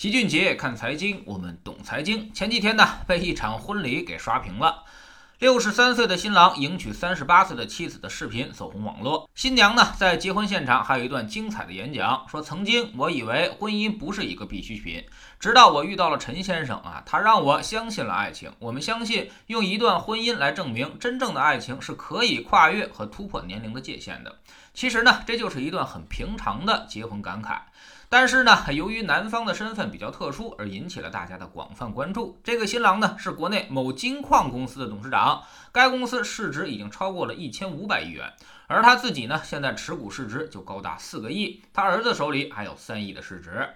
齐俊杰看财经，我们懂财经。前几天呢，被一场婚礼给刷屏了。六十三岁的新郎迎娶三十八岁的妻子的视频走红网络。新娘呢，在结婚现场还有一段精彩的演讲，说：“曾经我以为婚姻不是一个必需品，直到我遇到了陈先生啊，他让我相信了爱情。我们相信用一段婚姻来证明真正的爱情是可以跨越和突破年龄的界限的。其实呢，这就是一段很平常的结婚感慨。”但是呢，由于男方的身份比较特殊，而引起了大家的广泛关注。这个新郎呢，是国内某金矿公司的董事长，该公司市值已经超过了一千五百亿元，而他自己呢，现在持股市值就高达四个亿，他儿子手里还有三亿的市值。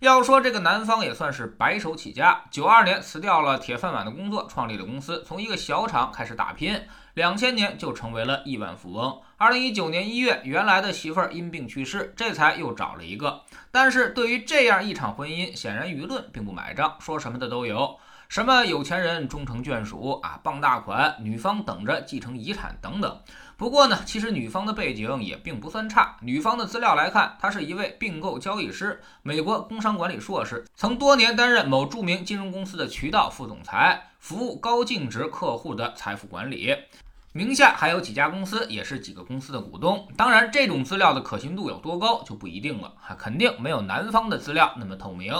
要说这个男方也算是白手起家，九二年辞掉了铁饭碗的工作，创立了公司，从一个小厂开始打拼，两千年就成为了亿万富翁。二零一九年一月，原来的媳妇儿因病去世，这才又找了一个。但是对于这样一场婚姻，显然舆论并不买账，说什么的都有。什么有钱人终成眷属啊，傍大款，女方等着继承遗产等等。不过呢，其实女方的背景也并不算差。女方的资料来看，她是一位并购交易师，美国工商管理硕士，曾多年担任某著名金融公司的渠道副总裁，服务高净值客户的财富管理。名下还有几家公司，也是几个公司的股东。当然，这种资料的可信度有多高就不一定了，哈，肯定没有男方的资料那么透明。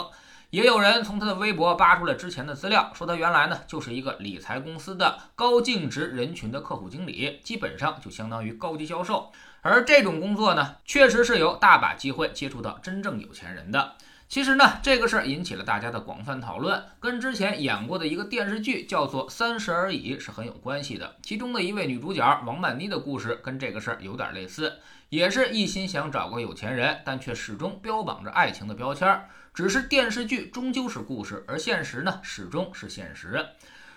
也有人从他的微博扒出了之前的资料，说他原来呢就是一个理财公司的高净值人群的客户经理，基本上就相当于高级销售。而这种工作呢，确实是有大把机会接触到真正有钱人的。其实呢，这个事儿引起了大家的广泛讨论，跟之前演过的一个电视剧叫做《三十而已》是很有关系的。其中的一位女主角王曼妮的故事跟这个事儿有点类似，也是一心想找个有钱人，但却始终标榜着爱情的标签儿。只是电视剧终究是故事，而现实呢，始终是现实。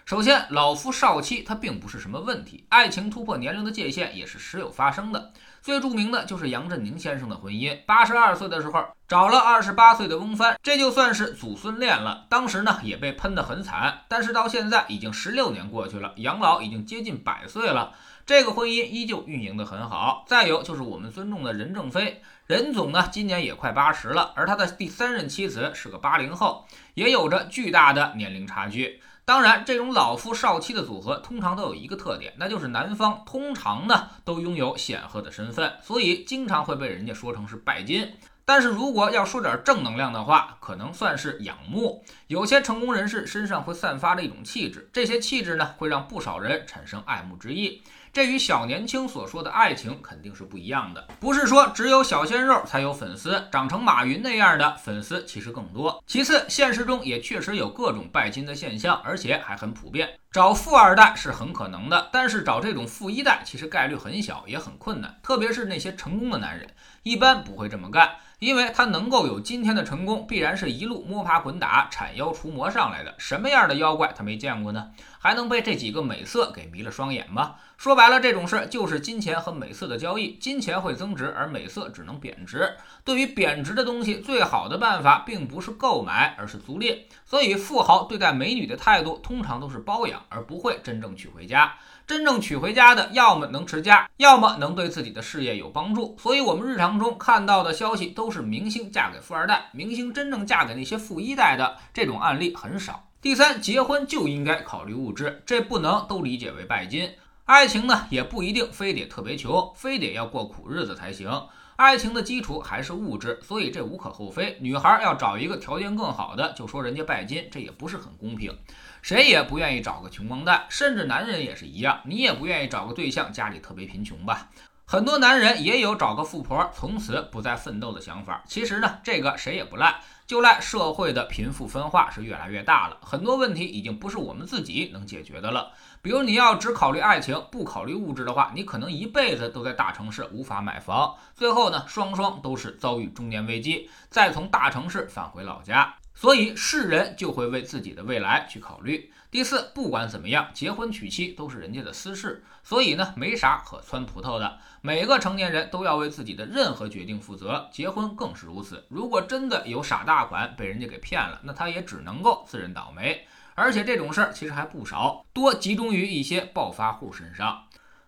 首先，老夫少妻它并不是什么问题，爱情突破年龄的界限也是时有发生的。最著名的就是杨振宁先生的婚姻，八十二岁的时候找了二十八岁的翁帆，这就算是祖孙恋了。当时呢也被喷得很惨，但是到现在已经十六年过去了，杨老已经接近百岁了，这个婚姻依旧运营得很好。再有就是我们尊重的任正非。任总呢，今年也快八十了，而他的第三任妻子是个八零后，也有着巨大的年龄差距。当然，这种老夫少妻的组合通常都有一个特点，那就是男方通常呢都拥有显赫的身份，所以经常会被人家说成是拜金。但是如果要说点正能量的话，可能算是仰慕。有些成功人士身上会散发着一种气质，这些气质呢会让不少人产生爱慕之意。这与小年轻所说的爱情肯定是不一样的，不是说只有小鲜肉才有粉丝，长成马云那样的粉丝其实更多。其次，现实中也确实有各种拜金的现象，而且还很普遍。找富二代是很可能的，但是找这种富一代其实概率很小，也很困难。特别是那些成功的男人，一般不会这么干。因为他能够有今天的成功，必然是一路摸爬滚打、铲妖除魔上来的。什么样的妖怪他没见过呢？还能被这几个美色给迷了双眼吗？说白了，这种事就是金钱和美色的交易。金钱会增值，而美色只能贬值。对于贬值的东西，最好的办法并不是购买，而是租赁。所以，富豪对待美女的态度通常都是包养，而不会真正娶回家。真正娶回家的，要么能持家，要么能对自己的事业有帮助。所以，我们日常中看到的消息都是明星嫁给富二代，明星真正嫁给那些富一代的这种案例很少。第三，结婚就应该考虑物质，这不能都理解为拜金。爱情呢，也不一定非得特别穷，非得要过苦日子才行。爱情的基础还是物质，所以这无可厚非。女孩要找一个条件更好的，就说人家拜金，这也不是很公平。谁也不愿意找个穷光蛋，甚至男人也是一样，你也不愿意找个对象家里特别贫穷吧？很多男人也有找个富婆，从此不再奋斗的想法。其实呢，这个谁也不赖，就赖社会的贫富分化是越来越大了。很多问题已经不是我们自己能解决的了。比如你要只考虑爱情，不考虑物质的话，你可能一辈子都在大城市无法买房，最后呢，双双都是遭遇中年危机，再从大城市返回老家。所以世人就会为自己的未来去考虑。第四，不管怎么样，结婚娶妻都是人家的私事，所以呢，没啥可窜葡萄的。每个成年人都要为自己的任何决定负责，结婚更是如此。如果真的有傻大款被人家给骗了，那他也只能够自认倒霉。而且这种事儿其实还不少，多集中于一些暴发户身上。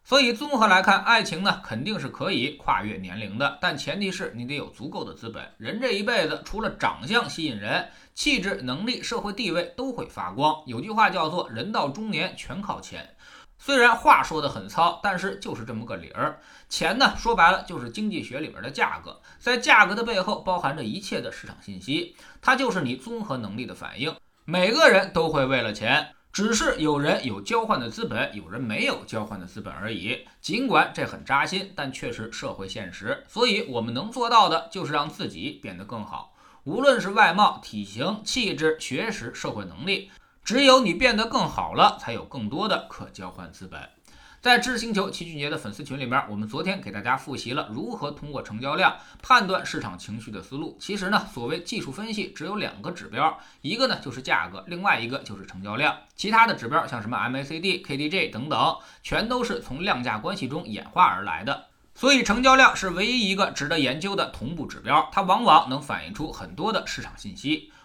所以综合来看，爱情呢肯定是可以跨越年龄的，但前提是你得有足够的资本。人这一辈子，除了长相吸引人，气质、能力、社会地位都会发光。有句话叫做“人到中年全靠钱”，虽然话说得很糙，但是就是这么个理儿。钱呢，说白了就是经济学里面的价格，在价格的背后包含着一切的市场信息，它就是你综合能力的反应。每个人都会为了钱。只是有人有交换的资本，有人没有交换的资本而已。尽管这很扎心，但确实社会现实。所以，我们能做到的就是让自己变得更好，无论是外貌、体型、气质、学识、社会能力。只有你变得更好了，才有更多的可交换资本。在知识星球齐俊杰的粉丝群里面，我们昨天给大家复习了如何通过成交量判断市场情绪的思路。其实呢，所谓技术分析只有两个指标，一个呢就是价格，另外一个就是成交量。其他的指标像什么 MACD、KDJ 等等，全都是从量价关系中演化而来的。所以，成交量是唯一一个值得研究的同步指标，它往往能反映出很多的市场信息。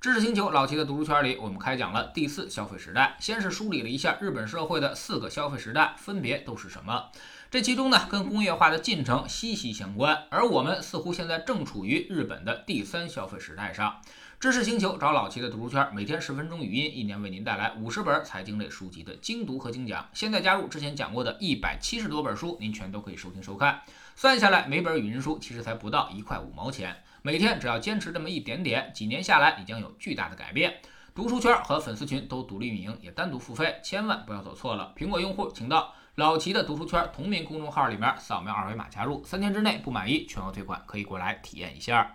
知识星球老齐的读书圈里，我们开讲了第四消费时代。先是梳理了一下日本社会的四个消费时代分别都是什么。这其中呢，跟工业化的进程息息相关。而我们似乎现在正处于日本的第三消费时代上。知识星球找老齐的读书圈，每天十分钟语音，一年为您带来五十本财经类书籍的精读和精讲。现在加入之前讲过的一百七十多本书，您全都可以收听收看。算下来，每本语音书其实才不到一块五毛钱。每天只要坚持这么一点点，几年下来，你将有巨大的改变。读书圈和粉丝群都独立运营，也单独付费，千万不要走错了。苹果用户请到老齐的读书圈同名公众号里面扫描二维码加入，三天之内不满意全额退款，可以过来体验一下。